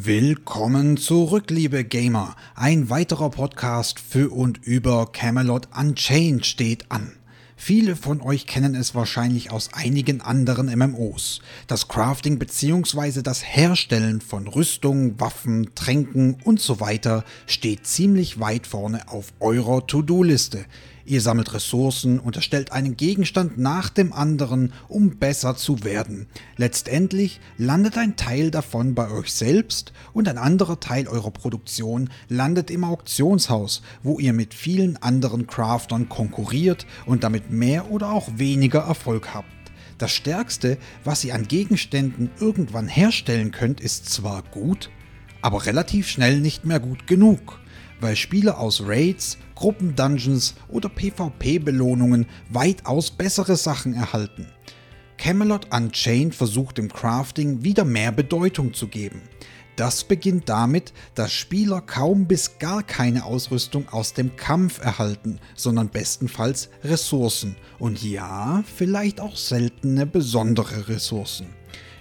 Willkommen zurück, liebe Gamer. Ein weiterer Podcast für und über Camelot Unchained steht an. Viele von euch kennen es wahrscheinlich aus einigen anderen MMOs. Das Crafting bzw. das Herstellen von Rüstung, Waffen, Tränken und so weiter steht ziemlich weit vorne auf eurer To-Do-Liste. Ihr sammelt Ressourcen und erstellt einen Gegenstand nach dem anderen, um besser zu werden. Letztendlich landet ein Teil davon bei euch selbst und ein anderer Teil eurer Produktion landet im Auktionshaus, wo ihr mit vielen anderen Craftern konkurriert und damit mehr oder auch weniger Erfolg habt. Das Stärkste, was ihr an Gegenständen irgendwann herstellen könnt, ist zwar gut, aber relativ schnell nicht mehr gut genug weil Spieler aus Raids, Gruppendungeons oder PvP-Belohnungen weitaus bessere Sachen erhalten. Camelot Unchained versucht im Crafting wieder mehr Bedeutung zu geben. Das beginnt damit, dass Spieler kaum bis gar keine Ausrüstung aus dem Kampf erhalten, sondern bestenfalls Ressourcen und ja, vielleicht auch seltene besondere Ressourcen.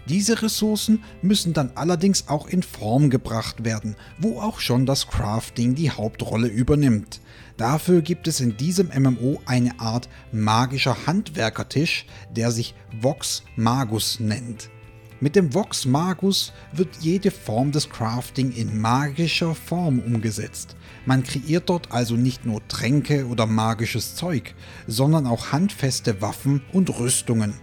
Diese Ressourcen müssen dann allerdings auch in Form gebracht werden, wo auch schon das Crafting die Hauptrolle übernimmt. Dafür gibt es in diesem MMO eine Art magischer Handwerkertisch, der sich Vox Magus nennt. Mit dem Vox Magus wird jede Form des Crafting in magischer Form umgesetzt. Man kreiert dort also nicht nur Tränke oder magisches Zeug, sondern auch handfeste Waffen und Rüstungen.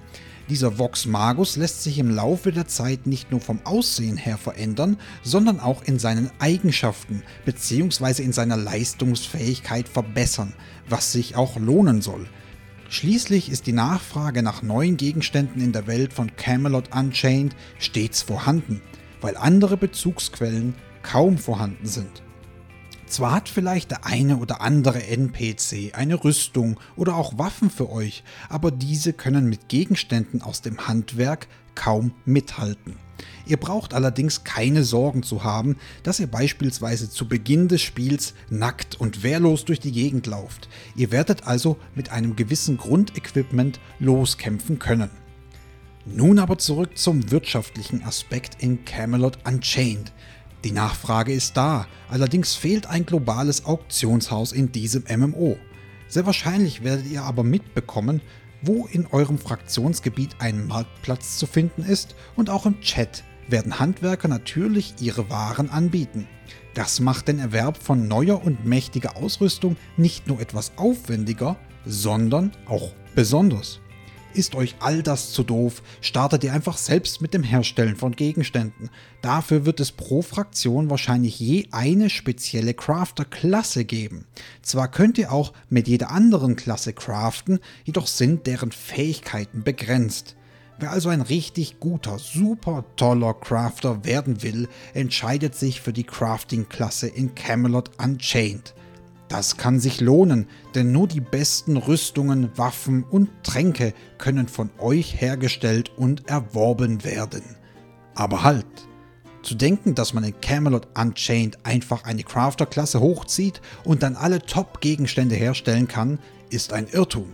Dieser Vox Magus lässt sich im Laufe der Zeit nicht nur vom Aussehen her verändern, sondern auch in seinen Eigenschaften bzw. in seiner Leistungsfähigkeit verbessern, was sich auch lohnen soll. Schließlich ist die Nachfrage nach neuen Gegenständen in der Welt von Camelot Unchained stets vorhanden, weil andere Bezugsquellen kaum vorhanden sind. Zwar hat vielleicht der eine oder andere NPC eine Rüstung oder auch Waffen für euch, aber diese können mit Gegenständen aus dem Handwerk kaum mithalten. Ihr braucht allerdings keine Sorgen zu haben, dass ihr beispielsweise zu Beginn des Spiels nackt und wehrlos durch die Gegend lauft. Ihr werdet also mit einem gewissen Grundequipment loskämpfen können. Nun aber zurück zum wirtschaftlichen Aspekt in Camelot Unchained. Die Nachfrage ist da, allerdings fehlt ein globales Auktionshaus in diesem MMO. Sehr wahrscheinlich werdet ihr aber mitbekommen, wo in eurem Fraktionsgebiet ein Marktplatz zu finden ist und auch im Chat werden Handwerker natürlich ihre Waren anbieten. Das macht den Erwerb von neuer und mächtiger Ausrüstung nicht nur etwas aufwendiger, sondern auch besonders. Ist euch all das zu doof, startet ihr einfach selbst mit dem Herstellen von Gegenständen. Dafür wird es pro Fraktion wahrscheinlich je eine spezielle Crafter-Klasse geben. Zwar könnt ihr auch mit jeder anderen Klasse craften, jedoch sind deren Fähigkeiten begrenzt. Wer also ein richtig guter, super toller Crafter werden will, entscheidet sich für die Crafting-Klasse in Camelot Unchained. Das kann sich lohnen, denn nur die besten Rüstungen, Waffen und Tränke können von euch hergestellt und erworben werden. Aber halt! Zu denken, dass man in Camelot Unchained einfach eine Crafter-Klasse hochzieht und dann alle Top-Gegenstände herstellen kann, ist ein Irrtum.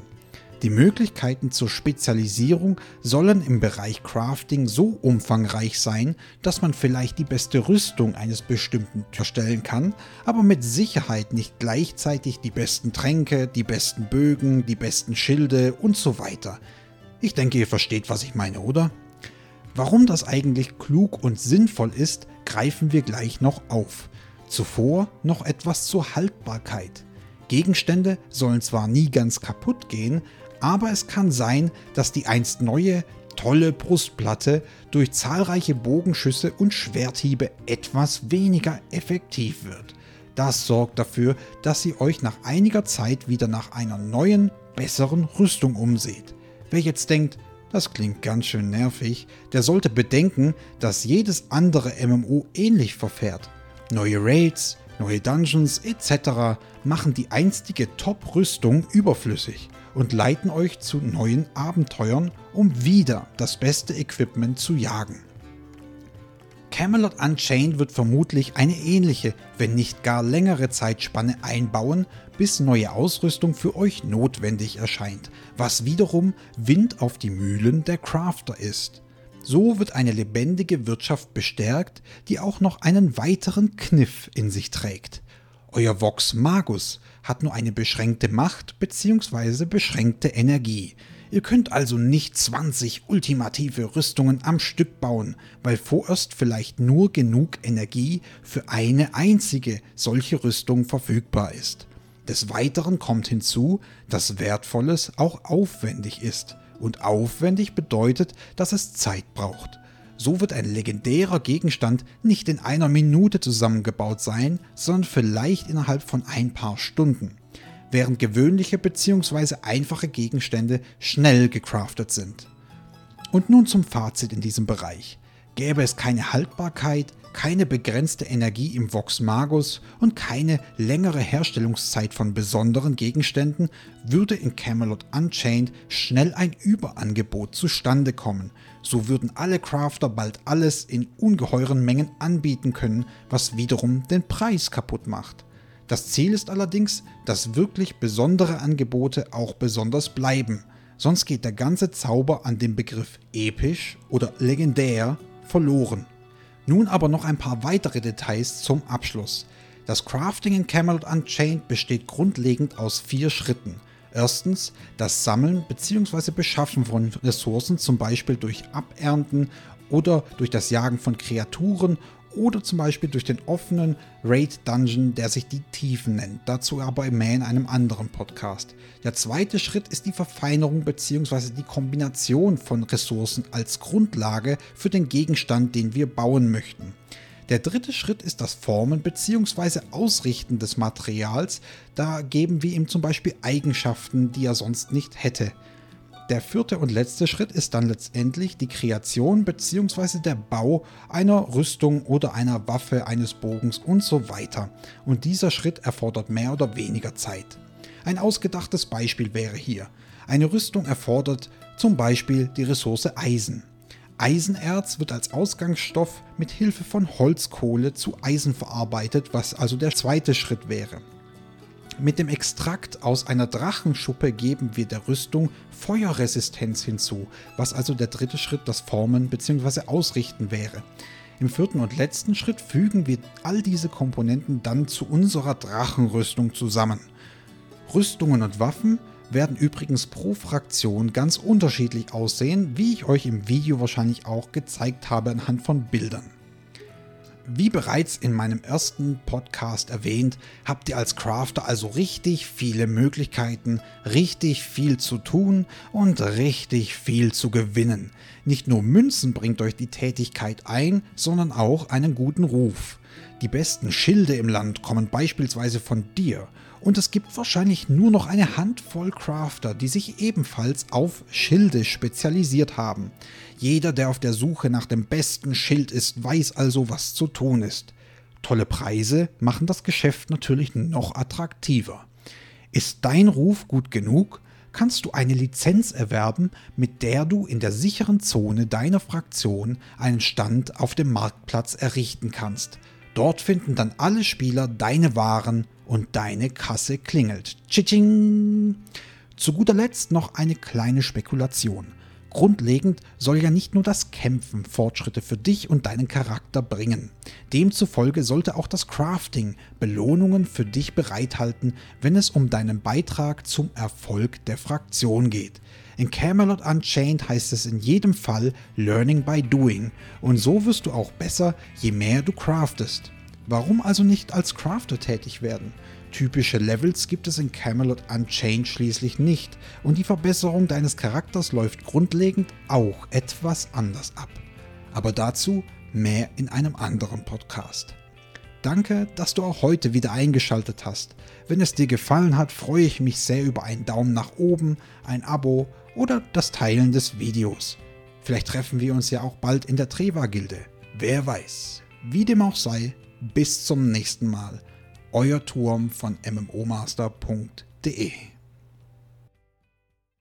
Die Möglichkeiten zur Spezialisierung sollen im Bereich Crafting so umfangreich sein, dass man vielleicht die beste Rüstung eines bestimmten erstellen kann, aber mit Sicherheit nicht gleichzeitig die besten Tränke, die besten Bögen, die besten Schilde und so weiter. Ich denke, ihr versteht, was ich meine, oder? Warum das eigentlich klug und sinnvoll ist, greifen wir gleich noch auf. Zuvor noch etwas zur Haltbarkeit. Gegenstände sollen zwar nie ganz kaputt gehen, aber es kann sein, dass die einst neue, tolle Brustplatte durch zahlreiche Bogenschüsse und Schwerthiebe etwas weniger effektiv wird. Das sorgt dafür, dass ihr euch nach einiger Zeit wieder nach einer neuen, besseren Rüstung umseht. Wer jetzt denkt, das klingt ganz schön nervig, der sollte bedenken, dass jedes andere MMO ähnlich verfährt. Neue Raids, neue Dungeons etc. machen die einstige Top-Rüstung überflüssig und leiten euch zu neuen Abenteuern, um wieder das beste Equipment zu jagen. Camelot Unchained wird vermutlich eine ähnliche, wenn nicht gar längere Zeitspanne einbauen, bis neue Ausrüstung für euch notwendig erscheint, was wiederum Wind auf die Mühlen der Crafter ist. So wird eine lebendige Wirtschaft bestärkt, die auch noch einen weiteren Kniff in sich trägt. Euer Vox Magus hat nur eine beschränkte Macht bzw. beschränkte Energie. Ihr könnt also nicht 20 ultimative Rüstungen am Stück bauen, weil vorerst vielleicht nur genug Energie für eine einzige solche Rüstung verfügbar ist. Des Weiteren kommt hinzu, dass Wertvolles auch aufwendig ist. Und aufwendig bedeutet, dass es Zeit braucht. So wird ein legendärer Gegenstand nicht in einer Minute zusammengebaut sein, sondern vielleicht innerhalb von ein paar Stunden, während gewöhnliche bzw. einfache Gegenstände schnell gecraftet sind. Und nun zum Fazit in diesem Bereich. Gäbe es keine Haltbarkeit, keine begrenzte Energie im Vox Magus und keine längere Herstellungszeit von besonderen Gegenständen, würde in Camelot Unchained schnell ein Überangebot zustande kommen. So würden alle Crafter bald alles in ungeheuren Mengen anbieten können, was wiederum den Preis kaputt macht. Das Ziel ist allerdings, dass wirklich besondere Angebote auch besonders bleiben, sonst geht der ganze Zauber an dem Begriff episch oder legendär verloren. Nun aber noch ein paar weitere Details zum Abschluss. Das Crafting in Camelot Unchained besteht grundlegend aus vier Schritten. Erstens das Sammeln bzw. Beschaffen von Ressourcen, zum Beispiel durch Abernten oder durch das Jagen von Kreaturen oder zum Beispiel durch den offenen Raid Dungeon, der sich die Tiefen nennt. Dazu aber mehr in einem anderen Podcast. Der zweite Schritt ist die Verfeinerung bzw. die Kombination von Ressourcen als Grundlage für den Gegenstand, den wir bauen möchten. Der dritte Schritt ist das Formen bzw. Ausrichten des Materials. Da geben wir ihm zum Beispiel Eigenschaften, die er sonst nicht hätte. Der vierte und letzte Schritt ist dann letztendlich die Kreation bzw. der Bau einer Rüstung oder einer Waffe, eines Bogens und so weiter. Und dieser Schritt erfordert mehr oder weniger Zeit. Ein ausgedachtes Beispiel wäre hier. Eine Rüstung erfordert zum Beispiel die Ressource Eisen. Eisenerz wird als Ausgangsstoff mit Hilfe von Holzkohle zu Eisen verarbeitet, was also der zweite Schritt wäre. Mit dem Extrakt aus einer Drachenschuppe geben wir der Rüstung Feuerresistenz hinzu, was also der dritte Schritt das Formen bzw. Ausrichten wäre. Im vierten und letzten Schritt fügen wir all diese Komponenten dann zu unserer Drachenrüstung zusammen. Rüstungen und Waffen werden übrigens pro Fraktion ganz unterschiedlich aussehen, wie ich euch im Video wahrscheinlich auch gezeigt habe anhand von Bildern. Wie bereits in meinem ersten Podcast erwähnt, habt ihr als Crafter also richtig viele Möglichkeiten, richtig viel zu tun und richtig viel zu gewinnen. Nicht nur Münzen bringt euch die Tätigkeit ein, sondern auch einen guten Ruf. Die besten Schilde im Land kommen beispielsweise von dir und es gibt wahrscheinlich nur noch eine Handvoll Crafter, die sich ebenfalls auf Schilde spezialisiert haben. Jeder, der auf der Suche nach dem besten Schild ist, weiß also, was zu tun ist. Tolle Preise machen das Geschäft natürlich noch attraktiver. Ist dein Ruf gut genug, kannst du eine Lizenz erwerben, mit der du in der sicheren Zone deiner Fraktion einen Stand auf dem Marktplatz errichten kannst. Dort finden dann alle Spieler deine Waren und deine Kasse klingelt. Tschitsching! Zu guter Letzt noch eine kleine Spekulation. Grundlegend soll ja nicht nur das Kämpfen Fortschritte für dich und deinen Charakter bringen. Demzufolge sollte auch das Crafting Belohnungen für dich bereithalten, wenn es um deinen Beitrag zum Erfolg der Fraktion geht. In Camelot Unchained heißt es in jedem Fall Learning by Doing und so wirst du auch besser, je mehr du craftest. Warum also nicht als Crafter tätig werden? Typische Levels gibt es in Camelot Unchained schließlich nicht und die Verbesserung deines Charakters läuft grundlegend auch etwas anders ab. Aber dazu mehr in einem anderen Podcast. Danke, dass du auch heute wieder eingeschaltet hast. Wenn es dir gefallen hat, freue ich mich sehr über einen Daumen nach oben, ein Abo oder das Teilen des Videos. Vielleicht treffen wir uns ja auch bald in der Treva-Gilde. Wer weiß. Wie dem auch sei, bis zum nächsten Mal. Euer Turm von mmomaster.de